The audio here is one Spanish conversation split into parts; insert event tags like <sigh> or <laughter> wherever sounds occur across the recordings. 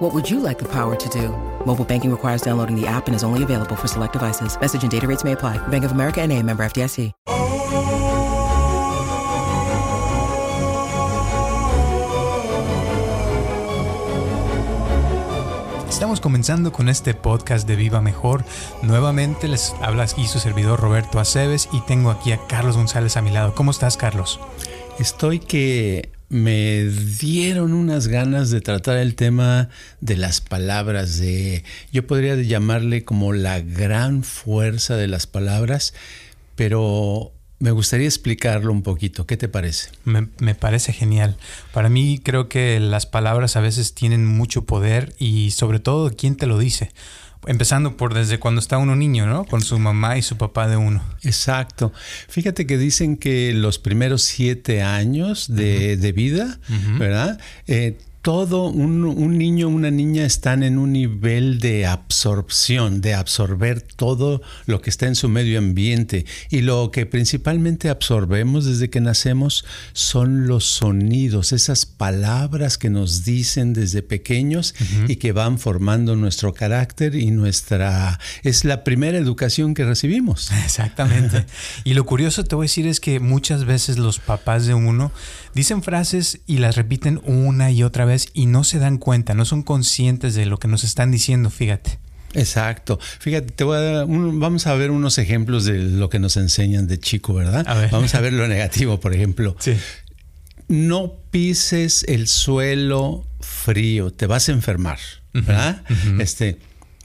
What would you like the power to do? Mobile banking requires downloading the app and is only available for select devices. Message and data rates may apply. Bank of America and a member FDIC. Estamos comenzando con este podcast de Viva Mejor. Nuevamente les habla aquí su servidor Roberto Aceves y tengo aquí a Carlos González a mi lado. ¿Cómo estás, Carlos? Estoy que me dieron unas ganas de tratar el tema de las palabras, de yo podría llamarle como la gran fuerza de las palabras, pero me gustaría explicarlo un poquito. ¿Qué te parece? Me, me, parece genial. Para mí creo que las palabras a veces tienen mucho poder y sobre todo quién te lo dice. Empezando por desde cuando está uno niño, ¿no? Con su mamá y su papá de uno. Exacto. Fíjate que dicen que los primeros siete años de, uh -huh. de vida, uh -huh. ¿verdad? Eh, todo un, un, niño una niña están en un nivel de absorción, de absorber todo lo que está en su medio ambiente. Y lo que principalmente absorbemos desde que nacemos son los sonidos, esas palabras que nos dicen desde pequeños uh -huh. y que van formando nuestro carácter y nuestra... Es la primera educación que recibimos. Exactamente. <laughs> y lo curioso te voy a decir es que muchas veces los papás de uno dicen frases y las repiten una y otra vez y no se dan cuenta, no son conscientes de lo que nos están diciendo, fíjate. Exacto. Fíjate, te voy a dar un, vamos a ver unos ejemplos de lo que nos enseñan de chico, ¿verdad? A ver. Vamos a ver lo negativo, por ejemplo. Sí. No pises el suelo frío, te vas a enfermar, ¿verdad? Uh -huh. Este,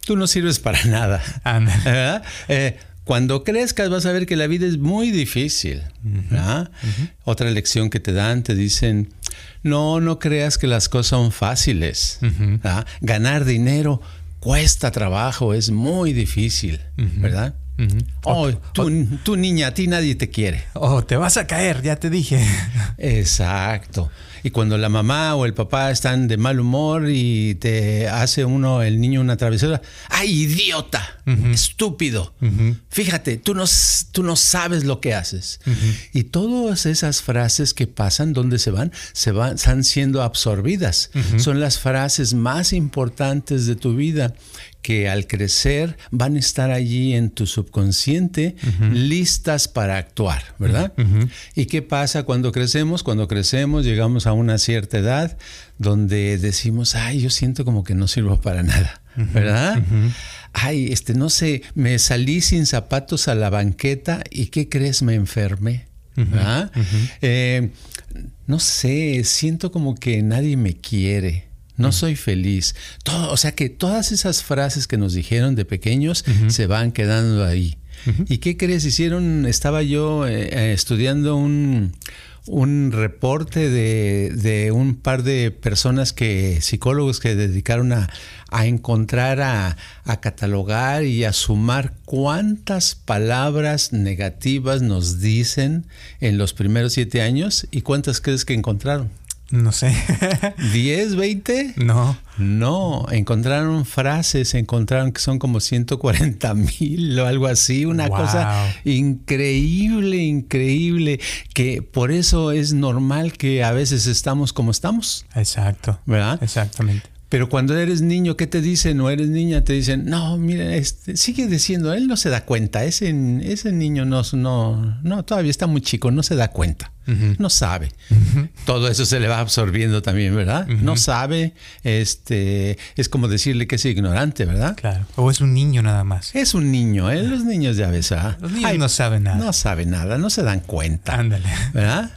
tú no sirves para nada, ¿verdad? Eh, cuando crezcas vas a ver que la vida es muy difícil. Uh -huh. Uh -huh. Otra lección que te dan, te dicen, no, no creas que las cosas son fáciles. Uh -huh. Ganar dinero cuesta trabajo, es muy difícil. ¿verdad? Uh -huh. Oh, tú, tú, niña, a ti nadie te quiere. Oh, te vas a caer, ya te dije. Exacto. Y cuando la mamá o el papá están de mal humor y te hace uno, el niño, una travesura, ¡ay, idiota! Uh -huh. ¡Estúpido! Uh -huh. Fíjate, tú no, tú no sabes lo que haces. Uh -huh. Y todas esas frases que pasan, ¿dónde se van? Se van, están siendo absorbidas. Son las frases más importantes de tu vida que al crecer van a estar allí en tu subconsciente uh -huh. listas para actuar, ¿verdad? Uh -huh. ¿Y qué pasa cuando crecemos? Cuando crecemos llegamos a una cierta edad donde decimos, ay, yo siento como que no sirvo para nada, uh -huh. ¿verdad? Ay, este, no sé, me salí sin zapatos a la banqueta y ¿qué crees? Me enfermé. ¿verdad? Eh, no sé, siento como que nadie me quiere no soy feliz. Todo, o sea que todas esas frases que nos dijeron de pequeños uh -huh. se van quedando ahí. Uh -huh. ¿Y qué crees? Hicieron, estaba yo eh, eh, estudiando un, un reporte de, de, un par de personas que, psicólogos que dedicaron a, a encontrar, a, a, catalogar y a sumar cuántas palabras negativas nos dicen en los primeros siete años y cuántas crees que encontraron. No sé. <laughs> ¿10, 20? No. No, encontraron frases, encontraron que son como 140 mil o algo así, una wow. cosa increíble, increíble, que por eso es normal que a veces estamos como estamos. Exacto. ¿Verdad? Exactamente. Pero cuando eres niño, ¿qué te dicen? O eres niña, te dicen, no, mira, este, sigue diciendo, él no se da cuenta, ese, ese niño no, no, no, todavía está muy chico, no se da cuenta, uh -huh. no sabe. Uh -huh. Todo eso se le va absorbiendo también, ¿verdad? Uh -huh. No sabe, este, es como decirle que es ignorante, ¿verdad? Claro. O es un niño nada más. Es un niño, ¿eh? Los niños ya ves, ¿ah? Los niños Ay, no saben nada. No saben nada, no se dan cuenta. Ándale. ¿Verdad?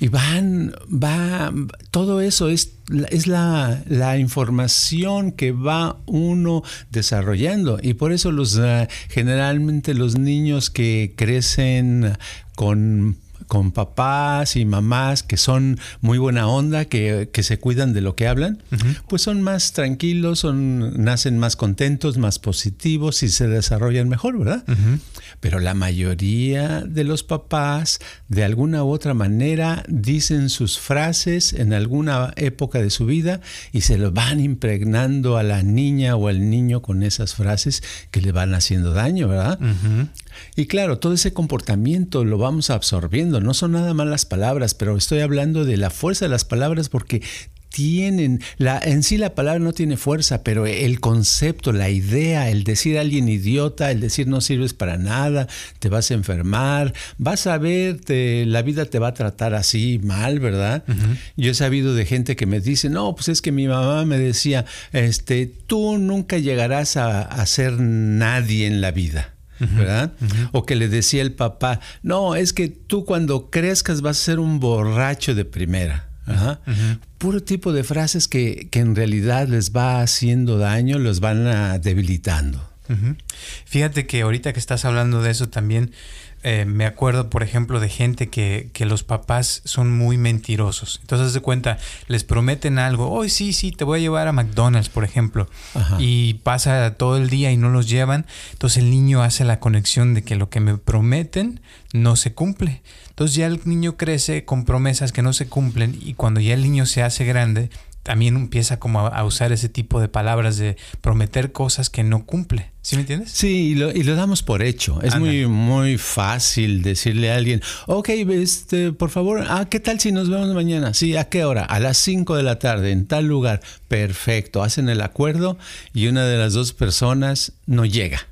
Y van, va, todo eso es, es la, la, información que va uno desarrollando. Y por eso los, uh, generalmente los niños que crecen con con papás y mamás que son muy buena onda, que, se cuidan de lo que hablan, pues son más tranquilos, son, nacen más contentos, más positivos y se desarrollan mejor, ¿verdad? Pero la mayoría de los papás, de alguna u otra manera, dicen sus frases en alguna época de su vida y se lo van impregnando a la niña o al niño con esas frases que le van haciendo daño, ¿verdad? Y claro, todo ese comportamiento lo vamos absorbiendo. No son nada más las palabras, pero estoy hablando de la fuerza de las palabras porque tienen, la, en sí la palabra no tiene fuerza, pero el concepto, la idea, el decir a alguien idiota, el decir no sirves para nada, te vas a enfermar, vas a ver, la vida te va a tratar así mal, ¿verdad? Yo he sabido de gente que me dice, no, pues es que mi mamá me decía, este, tú nunca llegarás a, a ser nadie en la vida. ¿Verdad? O que le decía el papá, no, es que tú cuando crezcas vas a ser un borracho de primera. Puro tipo de frases que, que, en realidad les va haciendo daño, los van a debilitando. Fíjate que ahorita que estás hablando de eso también, eh, me acuerdo, por ejemplo, de gente que, que, los papás son muy mentirosos. Entonces, de cuenta, les prometen algo. Hoy sí, sí, te voy a llevar a McDonald's, por ejemplo. Y pasa todo el día y no los llevan. Entonces, el niño hace la conexión de que lo que me prometen no se cumple. Entonces, ya el niño crece con promesas que no se cumplen. Y cuando ya el niño se hace grande, también empieza como a, usar ese tipo de palabras de prometer cosas que no cumple. ¿Sí me entiendes? Sí, y lo, y lo damos por hecho. Es muy, muy fácil decirle a alguien, ok, este, por favor, ah, ¿qué tal si nos vemos mañana? Sí, ¿a qué hora? A las 5 de la tarde, en tal lugar. Perfecto, hacen el acuerdo y una de las dos personas no llega.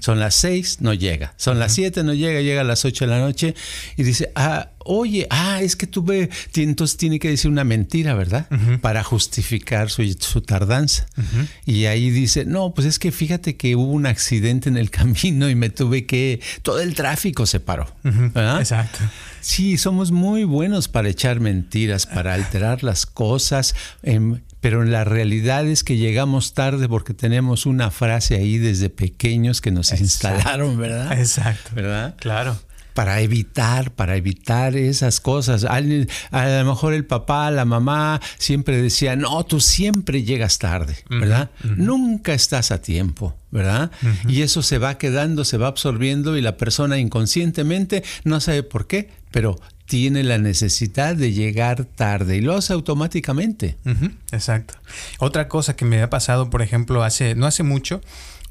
Son las seis, no llega. Son las siete, no llega, llega a las ocho de la noche y dice, ah, oye, ah, es que tuve, entonces tiene que decir una mentira, ¿verdad? Para justificar su, tardanza. Y ahí dice, no, pues es que fíjate que hubo un accidente en el <laughs> camino y me tuve que, todo el tráfico se paró. Exacto. Sí, somos muy buenos para echar mentiras, para <sighs> alterar las cosas. En, pero la realidad es que llegamos tarde porque tenemos una frase ahí desde pequeños que nos instalaron, ¿verdad? Exacto. ¿Verdad? Claro para evitar, para evitar esas cosas. A, lo mejor el papá, la mamá siempre decía, no, tú siempre llegas tarde, ¿verdad? Nunca estás a tiempo, ¿verdad? Y eso se va quedando, se va absorbiendo y la persona inconscientemente no sabe por qué, pero tiene la necesidad de llegar tarde y lo hace automáticamente. Exacto. Otra cosa que me ha pasado, por ejemplo, hace no hace mucho,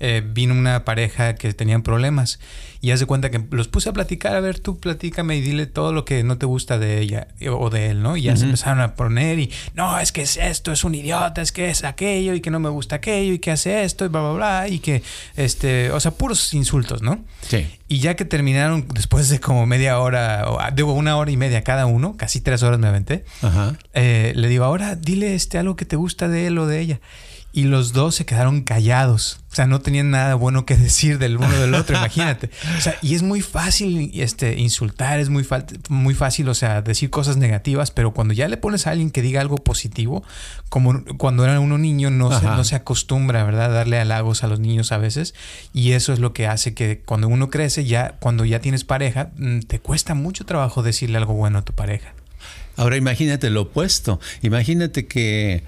eh, vino una pareja que tenían problemas y haz de cuenta que los puse a platicar, a ver, tú platícame y dile todo lo que no te gusta de ella o de él, ¿no? Y ya se empezaron a poner y, no, es que es esto, es un idiota, es que es aquello y que no me gusta aquello y que hace esto y bla, bla, bla, y que, este, o sea, puros insultos, ¿no? Sí. Y ya que terminaron <laughs> después de como media hora, o ah, digo, una hora y media cada uno, casi tres horas me aventé, eh, le digo, ahora dile este, algo que te gusta de él o de ella y los dos se quedaron callados. O sea, no tenían nada bueno que <laughs> decir del uno del otro, imagínate. O sea, y es muy fácil este, insultar, es muy, muy fácil, o sea, decir cosas negativas, pero cuando ya le pones a alguien que diga algo positivo, como cuando era uno niño, no, se, no se acostumbra, ¿verdad?, darle halagos a los niños a veces. Y eso es lo que hace que cuando uno crece, ya cuando ya tienes pareja, mm, te cuesta mucho trabajo decirle algo bueno a tu pareja. Ahora imagínate lo opuesto. Imagínate que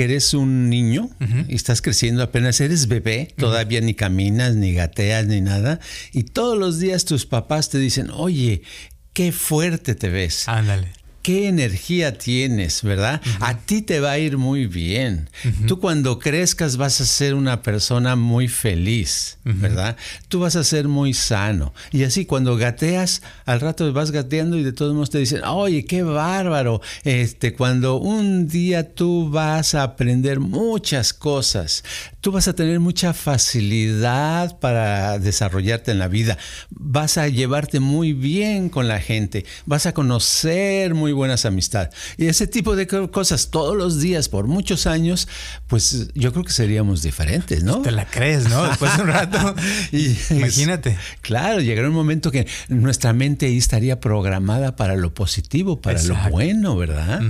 que eres un niño y estás creciendo apenas, eres bebé, todavía ni caminas, ni gateas, ni nada, y todos los días tus papás te dicen, oye, qué fuerte te ves. Ándale qué energía tienes, ¿verdad? A ti te va a ir muy bien. Tú cuando crezcas vas a ser una persona muy feliz, ¿verdad? Tú vas a ser muy sano. Y así cuando gateas, al rato vas gateando y de todos modos te dicen, oye, qué bárbaro. Este, cuando un día tú vas a aprender muchas cosas, tú vas a tener mucha facilidad para desarrollarte en la vida. Vas a llevarte muy bien con la gente. Vas a conocer muy buenas amistades. Y ese tipo de cosas todos los días por muchos años, pues yo creo que seríamos diferentes, ¿no? Te la crees, ¿no? Después de un rato. <laughs> y, Imagínate. claro, llegará un momento que nuestra mente ahí estaría programada para lo positivo, para lo bueno, ¿verdad?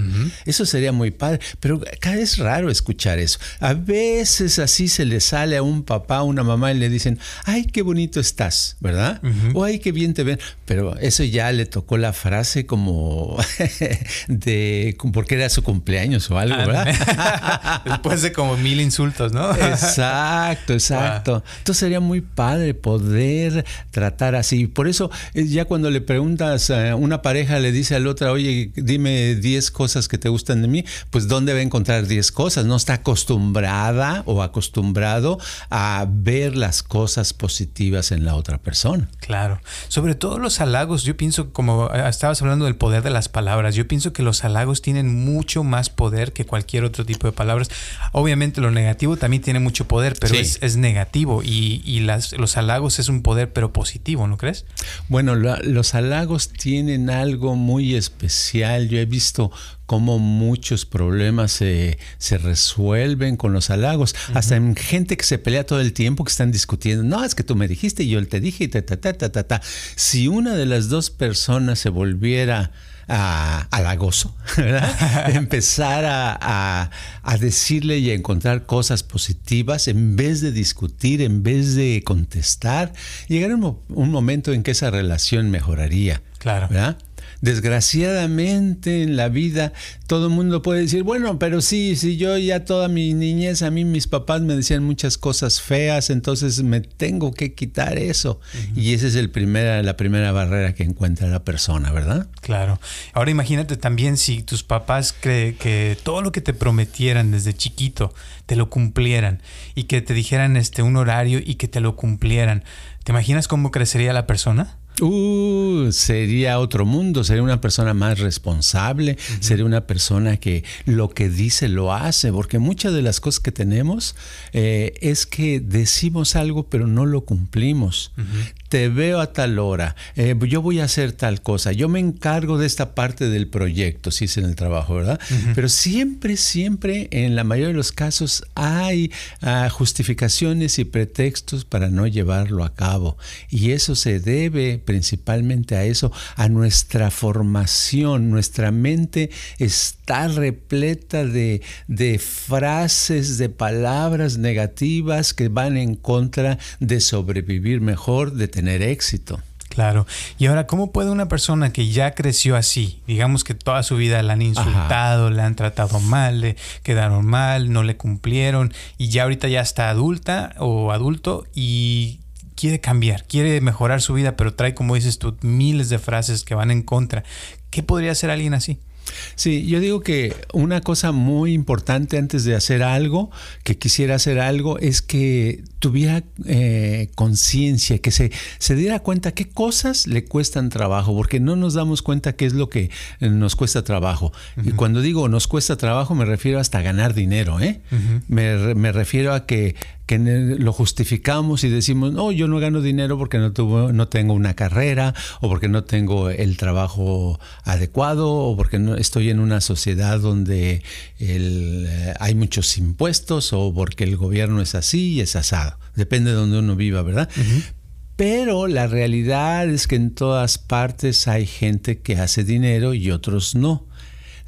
Eso sería muy padre. Pero cada vez es raro escuchar eso. A veces así se le sale a un papá, a una mamá y le dicen, ay, qué bonito estás, ¿verdad? O ay, qué bien te ven. Pero eso ya le tocó la frase como <laughs> de porque era su cumpleaños o algo, ¿verdad? <laughs> Después de como mil insultos, ¿no? exacto, exacto. Entonces sería muy padre poder tratar así. Por eso eh, ya cuando le preguntas a una pareja le dice al otra, oye, dime 10 cosas que te gustan de mí, pues ¿dónde va a encontrar 10 cosas? No está acostumbrada o acostumbrado a ver las cosas positivas en la otra persona. Claro. Sobre todo los halagos, yo pienso, como eh, estabas hablando del poder de las palabras, yo pienso que los halagos tienen mucho más poder que cualquier otro tipo de palabras. Obviamente lo negativo también tiene mucho poder, pero es, negativo y, y las, los halagos es un poder pero positivo, ¿no crees? Bueno, los halagos tienen algo muy especial. Yo he visto cómo muchos problemas se, resuelven con los halagos. Hasta en gente que se pelea todo el tiempo, que están discutiendo, no, es que tú me dijiste y yo te dije y ta, ta, ta, ta, ta, ta. Si una de las dos personas se volviera a, halagoso, <laughs> ¿verdad? <laughs> empezar a, decirle y a encontrar cosas positivas en vez de discutir, en vez de contestar, llegar un, un momento en que esa relación mejoraría. Claro. ¿verdad? Desgraciadamente en la vida todo el mundo puede decir, bueno, pero sí, si yo ya toda mi niñez, a mí mis papás me decían muchas cosas feas, entonces me tengo que quitar eso. Y esa es el primera, la primera barrera que encuentra la persona, ¿verdad? Claro. Ahora imagínate también si tus papás creen que todo lo que te prometieran desde chiquito te lo cumplieran y que te dijeran este un horario y que te lo cumplieran. ¿Te imaginas cómo crecería la persona? Uh, sería otro mundo, sería una persona más responsable, sería una persona que lo que dice lo hace, porque muchas de las cosas que tenemos eh, es que decimos algo pero no lo cumplimos. Te veo a tal hora, eh, yo voy a hacer tal cosa, yo me encargo de esta parte del proyecto, si es en el trabajo, ¿verdad? Pero siempre, siempre, en la mayoría de los casos, hay ah, justificaciones y pretextos para no llevarlo a cabo. Y eso se debe principalmente a eso, a nuestra formación. Nuestra mente está repleta de, de frases, de palabras negativas que van en contra de sobrevivir mejor, de tener éxito. Claro. Y ahora, ¿cómo puede una persona que ya creció así, digamos que toda su vida la han insultado, le han tratado mal, le quedaron mal, no le cumplieron, y ya ahorita ya está adulta o adulto y quiere cambiar, quiere mejorar su vida, pero trae, como dices tú, miles de frases que van en contra. ¿Qué podría hacer alguien así? Sí, yo digo que una cosa muy importante antes de hacer algo, que quisiera hacer algo, es que tuviera eh, conciencia, que se, se diera cuenta qué cosas le cuestan trabajo, porque no nos damos cuenta qué es lo que eh, nos cuesta trabajo. Y cuando digo nos cuesta trabajo, me refiero hasta ganar dinero, ¿eh? me, me refiero a que que lo justificamos y decimos, no, yo no gano dinero porque no, tuvo, no tengo una carrera o porque no tengo el trabajo adecuado o porque no estoy en una sociedad donde eh, hay muchos impuestos o porque el gobierno es así y es asado. Depende de donde uno viva, ¿verdad? Pero la realidad es que en todas partes hay gente que hace dinero y otros no.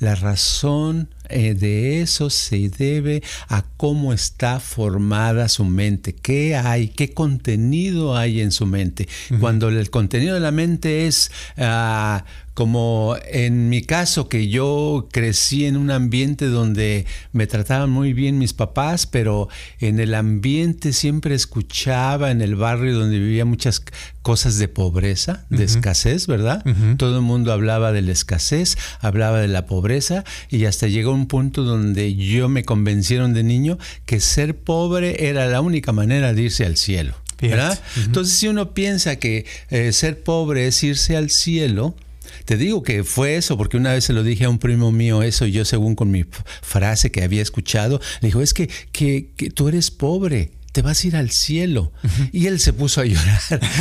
La razón eh, de eso se debe a cómo está formada su mente, qué hay, qué contenido hay en su mente. Cuando el contenido de la mente es ah, como en mi caso, que yo crecí en un ambiente donde me trataban muy bien mis papás, pero en el ambiente siempre escuchaba en el barrio donde vivía muchas cosas de pobreza, de escasez, ¿verdad? Todo el mundo hablaba de la escasez, hablaba de la pobreza y hasta llegó un punto donde yo me convencieron de niño que ser pobre era la única manera de irse al cielo. ¿verdad? Entonces, si uno piensa que eh, ser pobre es irse al cielo, te digo que fue eso, porque una vez se lo dije a un primo mío eso, y yo según con mi frase que había escuchado, le dijo, es que, que, que tú eres pobre te vas a ir al cielo. Y él se puso a llorar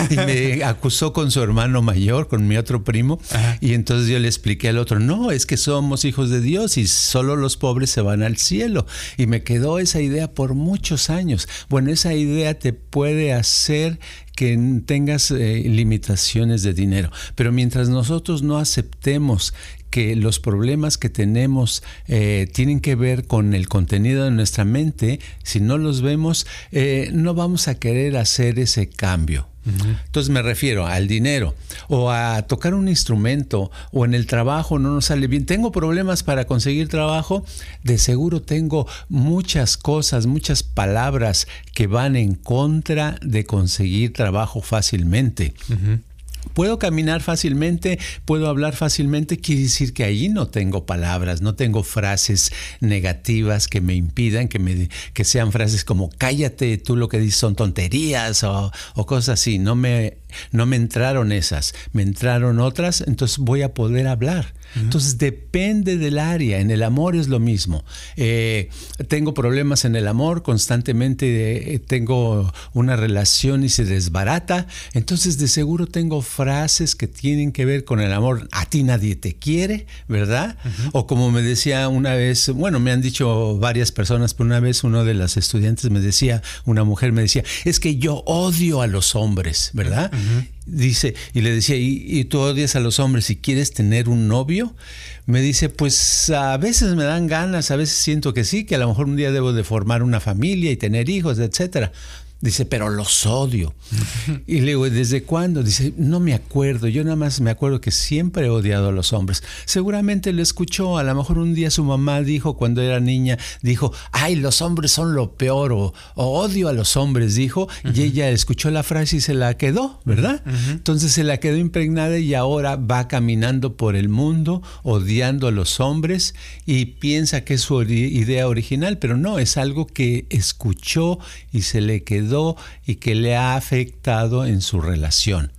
y me <laughs> acusó con su hermano mayor, con mi otro primo. Y entonces yo le expliqué al otro, no, es que somos hijos de Dios y solo los pobres se van al cielo. Y me quedó esa idea por muchos años. Bueno, esa idea te puede hacer que tengas eh, limitaciones de dinero. Pero mientras nosotros no aceptemos que los problemas que tenemos eh, tienen que ver con el contenido de nuestra mente, si no los vemos, eh, no vamos a querer hacer ese cambio. Entonces me refiero al dinero o a tocar un instrumento o en el trabajo no nos sale bien. Tengo problemas para conseguir trabajo. De seguro tengo muchas cosas, muchas palabras que van en contra de conseguir trabajo fácilmente. Puedo caminar fácilmente, puedo hablar fácilmente, quiere decir que ahí no tengo palabras, no tengo frases negativas que me impidan, que, me, que sean frases como cállate, tú lo que dices son tonterías o, o cosas así. No me, no me entraron esas, me entraron otras, entonces voy a poder hablar. Entonces depende del área. En el amor es lo mismo. Eh, tengo problemas en el amor, constantemente eh, tengo una relación y se desbarata. Entonces de seguro tengo frases que tienen que ver con el amor. A ti nadie te quiere, ¿verdad? O como me decía una vez, bueno, me han dicho varias personas, pero una vez uno de los estudiantes me decía, una mujer me decía, es que yo odio a los hombres, ¿verdad? Dice, y le decía, ¿Y, tú odias a los hombres y quieres tener un novio? Me dice, pues a veces me dan ganas, a veces siento que sí, que a lo mejor un día debo de formar una familia y tener hijos, etcétera. Dice, pero los odio. Y le digo, ¿desde cuándo? Dice, no me acuerdo. Yo nada más me acuerdo que siempre he odiado a los hombres. Seguramente lo escuchó. A lo mejor un día su mamá dijo, cuando era niña, dijo, ay, los hombres son lo peor o, odio a los hombres, dijo. Y ella escuchó la frase y se la quedó, ¿verdad? Entonces se la quedó impregnada y ahora va caminando por el mundo odiando a los hombres y piensa que es su idea original, pero no, es algo que escuchó y se le quedó y que le ha afectado en su relación.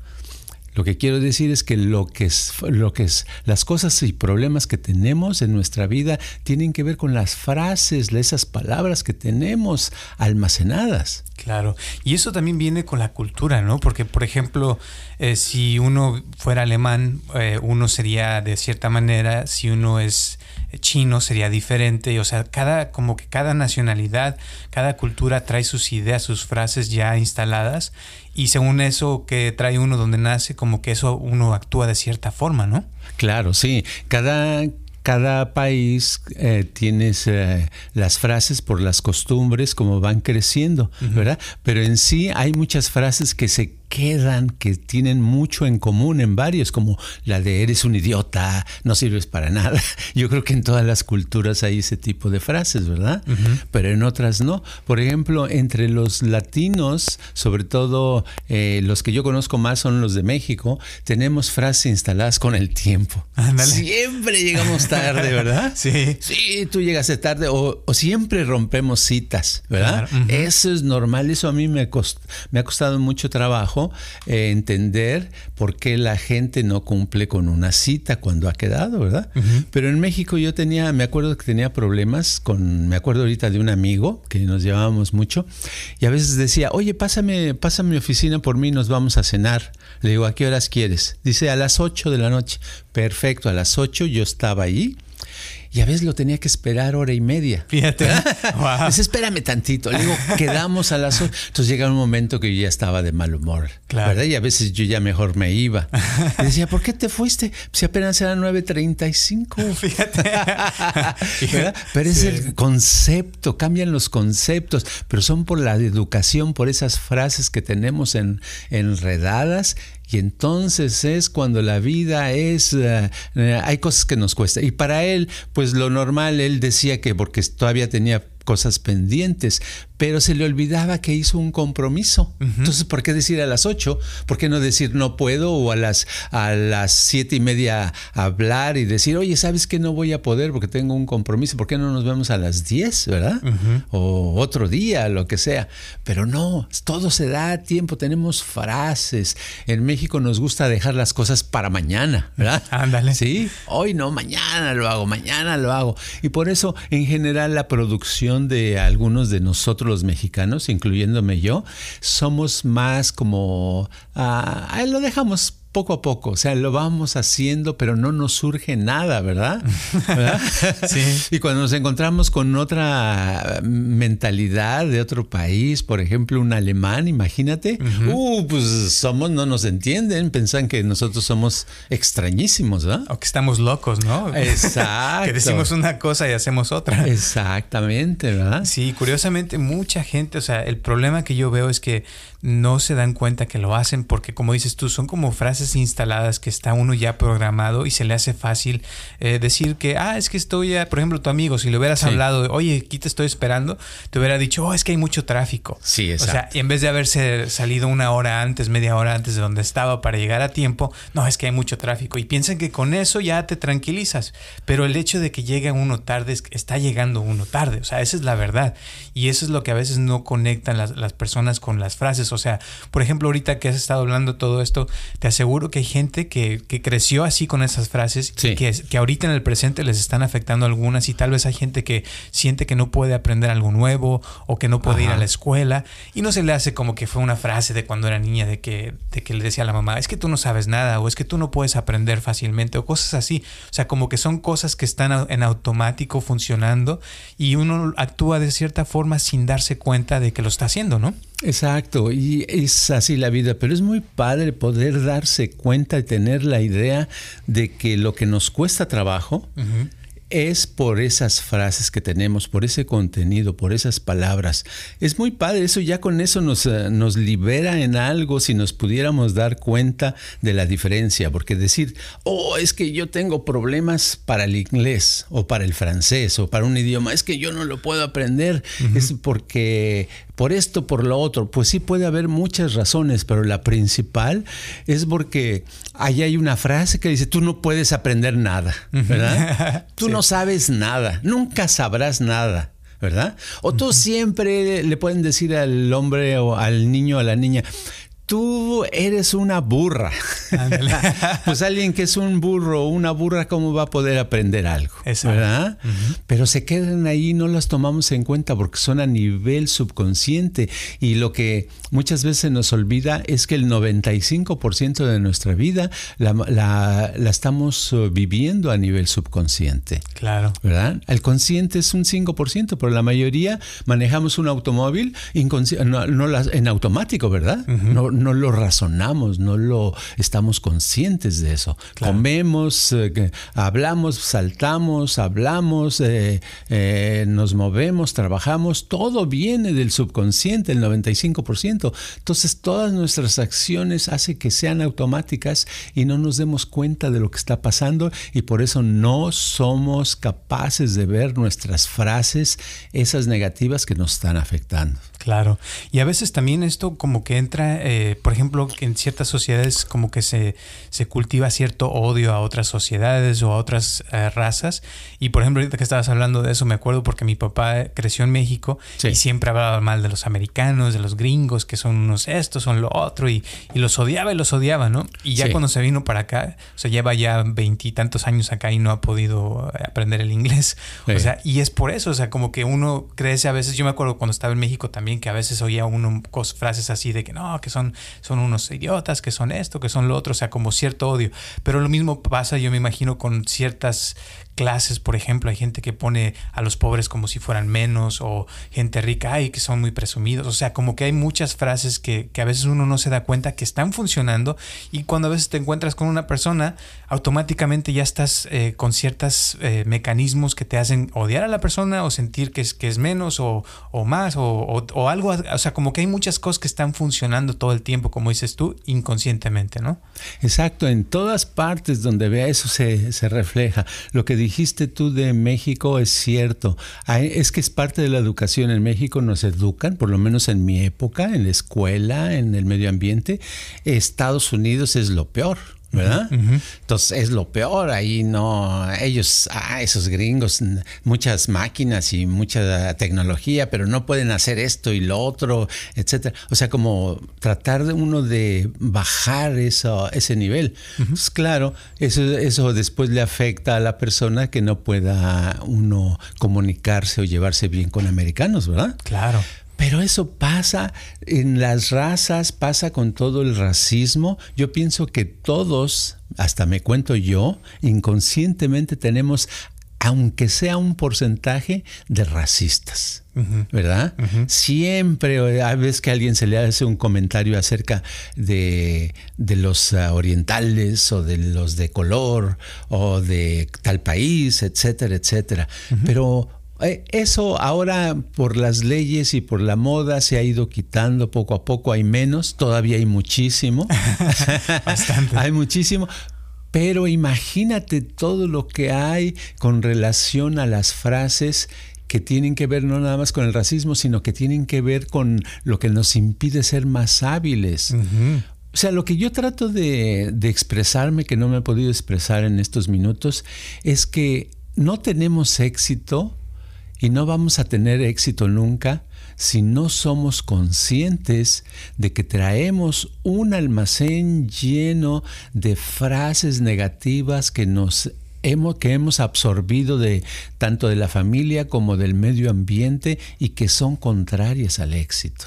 Lo que quiero decir es que lo que es, lo que es las cosas y problemas que tenemos en nuestra vida tienen que ver con las frases, esas palabras que tenemos almacenadas. Claro, y eso también viene con la cultura, ¿no? Porque, por ejemplo, eh, si uno fuera alemán, eh, uno sería de cierta manera, si uno es chino sería diferente, o sea, cada, como que cada nacionalidad, cada cultura trae sus ideas, sus frases ya instaladas, y según eso que trae uno donde nace, como que eso uno actúa de cierta forma, ¿no? Claro, sí. Cada, cada país eh, tiene eh, las frases por las costumbres como van creciendo, ¿verdad? Pero en sí hay muchas frases que se quedan, que tienen mucho en común en varios, como la de eres un idiota, no sirves para nada. <laughs> Yo creo que en todas las culturas hay ese tipo de frases, ¿verdad? Pero en otras no. Por ejemplo, entre los latinos, sobre todo eh, los que yo conozco más son los de México, tenemos frases instaladas con el tiempo. Siempre llegamos tarde, ¿verdad? <laughs> sí. Sí, tú llegaste tarde o, siempre rompemos citas, ¿verdad? Eso es normal, eso a mí me, me ha costado mucho trabajo eh, entender por qué la gente no cumple con una cita cuando ha quedado, ¿verdad? Pero en México yo tenía, me acuerdo que tenía problemas con, me acuerdo ahorita de un amigo que nos llevábamos mucho y a veces decía, oye, pásame, pásame mi oficina por mí, nos vamos a cenar. Le digo, ¿a qué horas quieres? Dice, a las 8 de la noche. Perfecto, a las 8 yo estaba ahí y a veces lo tenía que esperar hora y media. Fíjate. <laughs> Wow. Dice, espérame tantito. Le digo, quedamos a las ocho. Entonces llega un momento que yo ya estaba de mal humor. Claro. ¿verdad? Y a veces yo ya mejor me iba. <laughs> Y decía, ¿por qué te fuiste? Si apenas eran 9.35. <laughs> Fíjate. Pero es el concepto, cambian los conceptos, pero son por la educación, por esas frases que tenemos en, enredadas y entonces es cuando la vida es, eh, eh, hay cosas que nos cuesta. Y para él, pues lo normal, él decía que porque todavía tenía cosas pendientes, pero se le olvidaba que hizo un compromiso. Entonces, ¿por qué decir a las 8? ¿Por qué no decir no puedo o a las, a las siete y media hablar y decir, oye, ¿sabes que no voy a poder porque tengo un compromiso? ¿Por qué no nos vemos a las 10, verdad? O otro día, lo que sea. Pero no, todo se da a tiempo, tenemos frases. En México nos gusta dejar las cosas para mañana, ¿verdad? <laughs> Ándale. Sí, hoy no, mañana lo hago, mañana lo hago. Y por eso, en general, la producción de algunos de nosotros los mexicanos, incluyéndome yo, somos más como, ah, lo dejamos poco a poco, o sea, lo vamos haciendo, pero no nos surge nada, ¿verdad? <laughs> sí. Y cuando nos encontramos con otra mentalidad de otro país, por ejemplo, un alemán, imagínate, uh, pues somos, no nos entienden, piensan que nosotros somos extrañísimos, ¿verdad? O que estamos locos, ¿no? Exacto. <laughs> que decimos una cosa y hacemos otra. Exactamente, ¿verdad? Sí, curiosamente, mucha gente, o sea, el problema que yo veo es que no se dan cuenta que lo hacen porque, como dices tú, son como frases instaladas que está uno ya programado y se le hace fácil eh, decir que, ah, es que estoy, ya, por ejemplo, tu amigo, si le hubieras hablado, oye, aquí te estoy esperando, te hubiera dicho, oh, es que hay mucho tráfico. Sí, exacto. O sea, y en vez de haberse salido una hora antes, media hora antes de donde estaba para llegar a tiempo, no, es que hay mucho tráfico. Y piensan que con eso ya te tranquilizas. Pero el hecho de que llegue uno tarde, está llegando uno tarde. O sea, esa es la verdad. Y eso es lo que a veces no conectan las, las personas con las frases o sea, por ejemplo, ahorita que has estado hablando todo esto, te aseguro que hay gente que, creció así con esas frases y que, que ahorita en el presente les están afectando algunas y tal vez hay gente que siente que no puede aprender algo nuevo o que no puede ir a la escuela y no se le hace como que fue una frase de cuando era niña de que, de que le decía a la mamá, es que tú no sabes nada o es que tú no puedes aprender fácilmente o cosas así. O sea, como que son cosas que están en automático funcionando y uno actúa de cierta forma sin darse cuenta de que lo está haciendo, ¿no? Exacto, y es así la vida, pero es muy padre poder darse cuenta y tener la idea de que lo que nos cuesta trabajo, es por esas frases que tenemos, por ese contenido, por esas palabras. Es muy padre, eso ya con eso nos, eh, nos libera en algo si nos pudiéramos dar cuenta de la diferencia, porque decir, oh, es que yo tengo problemas para el inglés o para el francés o para un idioma, es que yo no lo puedo aprender, es porque por esto, por lo otro, pues sí puede haber muchas razones, pero la principal es porque ahí hay una frase que dice, tú no puedes aprender nada, ¿verdad? <laughs> Tú no sabes nada, nunca sabrás nada. ¿verdad? O tú siempre le pueden decir al hombre o al niño o a la niña, tú eres una burra. <laughs> pues alguien que es un burro o una burra, ¿cómo va a poder aprender algo? ¿Verdad? Pero se quedan ahí, no las tomamos en cuenta porque son a nivel subconsciente. Y lo que muchas veces nos olvida es que el 95% de nuestra vida la, estamos uh, viviendo a nivel subconsciente. Claro. ¿Verdad? El consciente es un 5%, pero la mayoría manejamos un automóvil no, en automático, ¿verdad? no, no lo razonamos, no lo estamos conscientes de eso. Comemos, eh, hablamos, saltamos, hablamos, eh, eh, nos movemos, trabajamos, todo viene del subconsciente, el 95%. Entonces todas nuestras acciones hacen que sean automáticas y no nos demos cuenta de lo que está pasando y por eso no somos capaces de ver nuestras frases, esas negativas que nos están afectando. Claro. Y a veces también esto como que entra, eh, por ejemplo, que en ciertas sociedades como que se, se, cultiva cierto odio a otras sociedades o a otras eh, razas. Y por ejemplo, ahorita que estabas hablando de eso, me acuerdo porque mi papá creció en México y siempre hablaba mal de los americanos, de los gringos, que son unos estos, son lo otro, y, y los odiaba y los odiaba, ¿no? Y ya cuando se vino para acá, o sea, lleva ya veintitantos años acá y no ha podido eh, aprender el inglés. O sea, y es por eso, o sea, como que uno crece a veces, yo me acuerdo cuando estaba en México también, que a veces oía uno frases así de que no, que son, son unos idiotas, que son esto, que son lo otro, o sea, como cierto odio. Pero lo mismo pasa, yo me imagino, con ciertas clases, por ejemplo, hay gente que pone a los pobres como si fueran menos o gente rica, ay, que son muy presumidos, o sea, como que hay muchas frases que, que, a veces uno no se da cuenta que están funcionando y cuando a veces te encuentras con una persona, automáticamente ya estás eh, con ciertos eh, mecanismos que te hacen odiar a la persona o sentir que es, que es menos o, o más o, o, algo, o sea, como que hay muchas cosas que están funcionando todo el tiempo, como dices tú, inconscientemente, ¿no? Exacto, en todas partes donde vea eso se, se refleja. Lo que dijiste tú de México es cierto. Es que es parte de la educación. En México nos educan, por lo menos en mi época, en la escuela, en el medio ambiente. Estados Unidos es lo peor. ¿Verdad? Entonces es lo peor, ahí no, ellos, ah, esos gringos, muchas máquinas y mucha tecnología, pero no pueden hacer esto y lo otro, etcétera. O sea, como tratar de uno de bajar eso, ese nivel. Pues claro, eso, eso después le afecta a la persona que no pueda uno comunicarse o llevarse bien con americanos, ¿verdad? Claro. Pero eso pasa en las razas, pasa con todo el racismo. Yo pienso que todos, hasta me cuento yo, inconscientemente tenemos aunque sea un porcentaje de racistas, ¿verdad? Siempre, a veces que a alguien se le hace un comentario acerca de, los ah, orientales o de los de color o de tal país, etcétera, etcétera. Pero eso ahora por las leyes y por la moda se ha ido quitando poco a poco, hay menos, todavía hay muchísimo. <laughs> Bastante. hay muchísimo, pero imagínate todo lo que hay con relación a las frases que tienen que ver no nada más con el racismo, sino que tienen que ver con lo que nos impide ser más hábiles. O sea, lo que yo trato de, de expresarme, que no me he podido expresar en estos minutos, es que no tenemos éxito y no vamos a tener éxito nunca si no somos conscientes de que traemos un almacén lleno de frases negativas que nos hemos, que hemos absorbido de tanto de la familia como del medio ambiente y que son contrarias al éxito.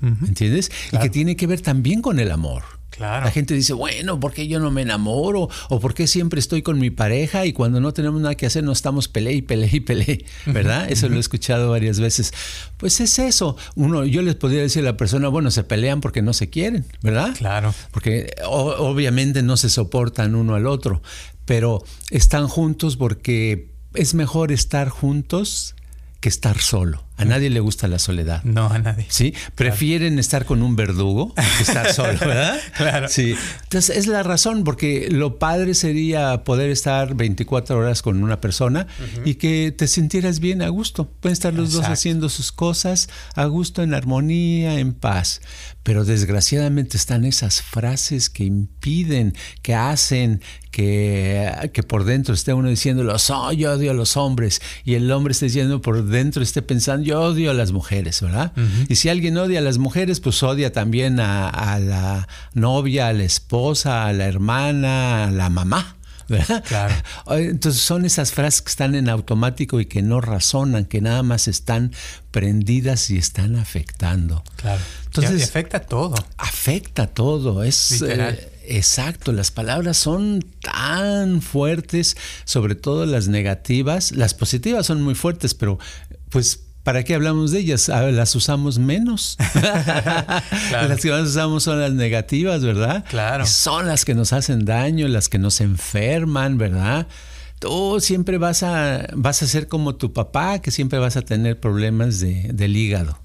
¿Entiendes? Y que tiene que ver también con el amor. La gente dice, bueno, ¿por qué yo no me enamoro? ¿O por qué siempre estoy con mi pareja y cuando no tenemos nada que hacer no estamos peleé y peleé y peleé? <laughs> ¿Verdad? Eso lo he escuchado varias veces. Pues es eso. Uno, yo les podría decir a la persona, bueno, se pelean porque no se quieren, ¿verdad? Claro. Porque obviamente no se soportan uno al otro, pero están juntos porque es mejor estar juntos que estar solo. A nadie le gusta la soledad. No, a nadie. Sí, prefieren estar con un verdugo que estar <laughs> solo, ¿verdad? claro. Sí. Entonces es la razón, porque lo padre sería poder estar 24 horas con una persona y que te sintieras bien a gusto. Pueden estar los dos haciendo sus cosas a gusto, en armonía, en paz. Pero desgraciadamente están esas frases que impiden, que hacen que, que por dentro esté uno diciéndolo, oh, yo odio a los hombres, y el hombre esté diciendo por dentro, esté pensando, yo odio a las mujeres, ¿verdad? Y si alguien odia a las mujeres, pues odia también a, la novia, a la esposa, a la hermana, a la mamá. ¿verdad? Claro. <laughs> Entonces son esas frases que están en automático y que no razonan, que nada más están prendidas y están afectando. Claro. Entonces y afecta todo. Afecta todo. Es eh, exacto. Las palabras son tan fuertes, sobre todo las negativas. Las positivas son muy fuertes, pero pues ¿Para qué hablamos de ellas? Las usamos menos. <laughs> <laughs> Las que más usamos son las negativas, ¿verdad? Claro. son las que nos hacen daño, las que nos enferman, ¿verdad? Tú siempre vas a, vas a ser como tu papá, que siempre vas a tener problemas de, del hígado.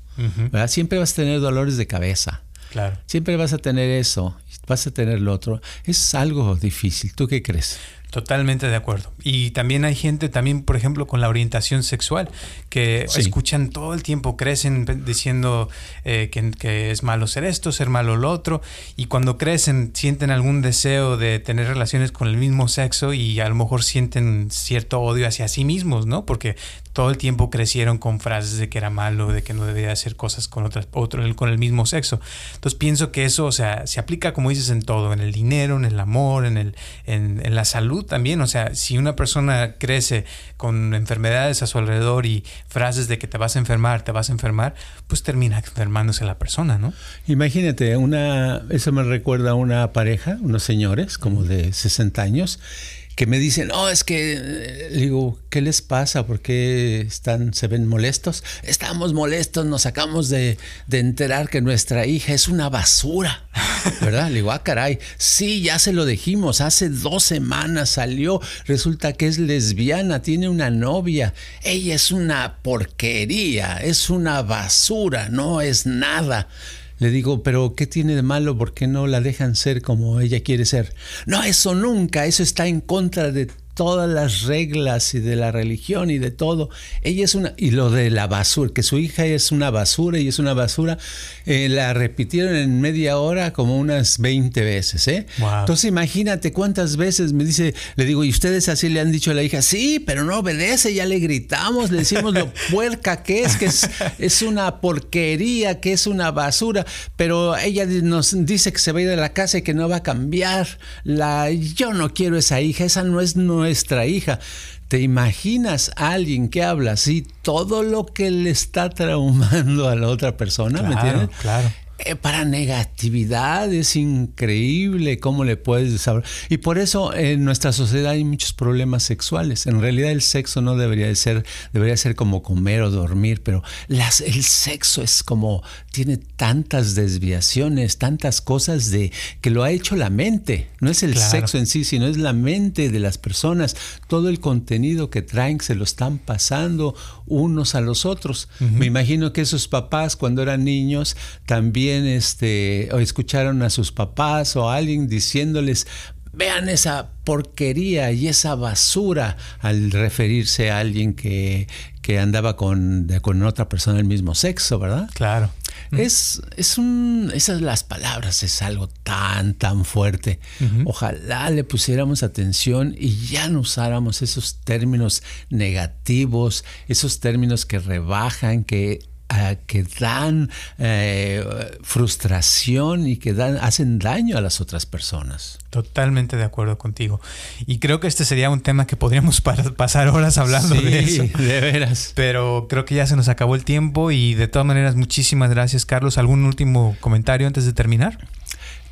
¿verdad? Siempre vas a tener dolores de cabeza. Claro. Siempre vas a tener eso, vas a tener lo otro. Es algo difícil. ¿Tú qué crees? Totalmente de acuerdo. Y también hay gente, también, por ejemplo, con la orientación sexual, que escuchan todo el tiempo, crecen diciendo eh, que, es malo ser esto, ser malo lo otro, y cuando crecen sienten algún deseo de tener relaciones con el mismo sexo y a lo mejor sienten cierto odio hacia sí mismos, ¿no? Porque todo el tiempo crecieron con frases de que era malo, de que no debía hacer cosas con otras, otro, con el mismo sexo. Entonces pienso que eso, o sea, se aplica, como dices, en todo, en el dinero, en el amor, en, el, en, la salud también. O sea, si una persona crece con enfermedades a su alrededor y frases de que te vas a enfermar, te vas a enfermar, pues termina enfermándose la persona, ¿no? Imagínate, una, eso me recuerda a una pareja, unos señores como de 60 años, que me dicen, oh, es que, eh, digo, ¿qué les pasa? ¿Por qué están, se ven molestos? Estamos molestos, nos acabamos de, de enterar que nuestra hija es una basura, ¿verdad? Le digo, ah, caray, sí, ya se lo dijimos, hace dos semanas salió, resulta que es lesbiana, tiene una novia, ella es una porquería, es una basura, no es nada. Le digo, pero ¿qué tiene de malo? ¿Por qué no la dejan ser como ella quiere ser? No, eso nunca, eso está en contra de todas las reglas y de la religión y de todo. Ella es una, y lo de la basura, que su hija es una basura y es una basura, eh, la repitieron en media hora como unas 20 veces. ¿eh? Entonces imagínate cuántas veces me dice, le digo, ¿y ustedes así le han dicho a la hija? Sí, pero no obedece, ya le gritamos, le decimos lo <laughs> puerca que es, que es, es una porquería, que es una basura, pero ella nos dice que se va a ir de la casa y que no va a cambiar. La, yo no quiero esa hija, esa no es, no nuestra hija. ¿Te imaginas a alguien que habla así todo lo que le está traumando a la otra persona? ¿Me entiendes? Claro. Eh, para negatividad es increíble cómo le puedes saber. Y por eso en nuestra sociedad hay muchos problemas sexuales. En realidad el sexo no debería de ser, debería ser como comer o dormir, pero las, el sexo es como, tiene tantas desviaciones, tantas cosas de que lo ha hecho la mente. No es el sexo en sí, sino es la mente de las personas. Todo el contenido que traen se lo están pasando unos a los otros. Me imagino que esos papás cuando eran niños también este, o escucharon a sus papás o a alguien diciéndoles, vean esa porquería y esa basura al referirse a alguien que, que andaba con, con otra persona del mismo sexo, ¿verdad? Claro. Es, es un, esas las palabras es algo tan, tan fuerte. Ojalá le pusiéramos atención y ya no usáramos esos términos negativos, esos términos que rebajan, que que dan eh, frustración y que dan, hacen daño a las otras personas. Totalmente de acuerdo contigo. Y creo que este sería un tema que podríamos <laughs> pasar horas hablando de eso. De veras. Pero creo que ya se nos acabó el tiempo y de todas maneras muchísimas gracias Carlos. ¿Algún último comentario antes de terminar?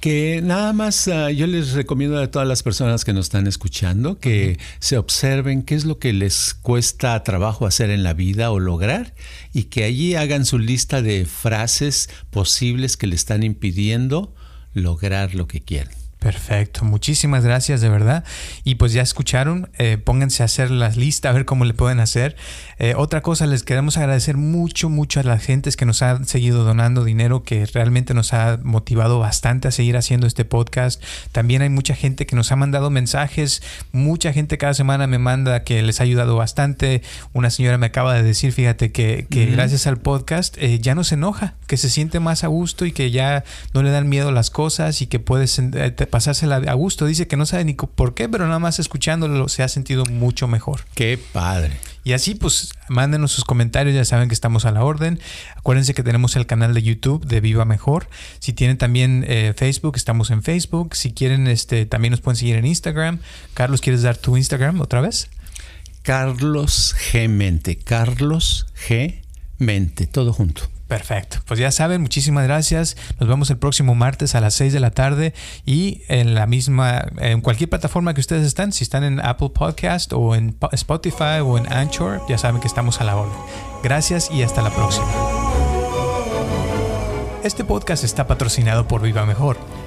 Que nada más ah, yo les recomiendo a todas las personas que nos están escuchando que se observen qué es lo que les cuesta trabajo hacer en la vida o lograr y que allí hagan su lista de frases posibles que le están impidiendo lograr lo que quieren. Perfecto, muchísimas gracias de verdad. Y pues ya escucharon, eh, pónganse a hacer la lista, a ver cómo le pueden hacer. Eh, otra cosa, les queremos agradecer mucho, mucho a las gentes que nos han seguido donando dinero, que realmente nos ha motivado bastante a seguir haciendo este podcast. También hay mucha gente que nos ha mandado mensajes, mucha gente cada semana me manda que les ha ayudado bastante. Una señora me acaba de decir, fíjate, que, gracias al podcast eh, ya no se enoja, que se siente más a gusto y que ya no le dan miedo las cosas y que puedes pasársela a gusto. Dice que no sabe ni por qué, pero nada más escuchándolo se ha sentido mucho mejor. Qué padre. Y así, pues, mándenos sus comentarios, ya saben que estamos a la orden. Acuérdense que tenemos el canal de YouTube de Viva Mejor. Si tienen también eh, Facebook, estamos en Facebook. Si quieren, este, también nos pueden seguir en Instagram. Carlos, ¿quieres dar tu Instagram otra vez? Carlos G. Mente. Carlos G. Mente, todo junto. Perfecto. Pues ya saben, muchísimas gracias. Nos vemos el próximo martes a las 6 de la tarde y en la misma, en cualquier plataforma que ustedes están, si están en Apple Podcast o en Spotify o en Anchor, ya saben que estamos a la orden. Gracias y hasta la próxima. Este podcast está patrocinado por Viva Mejor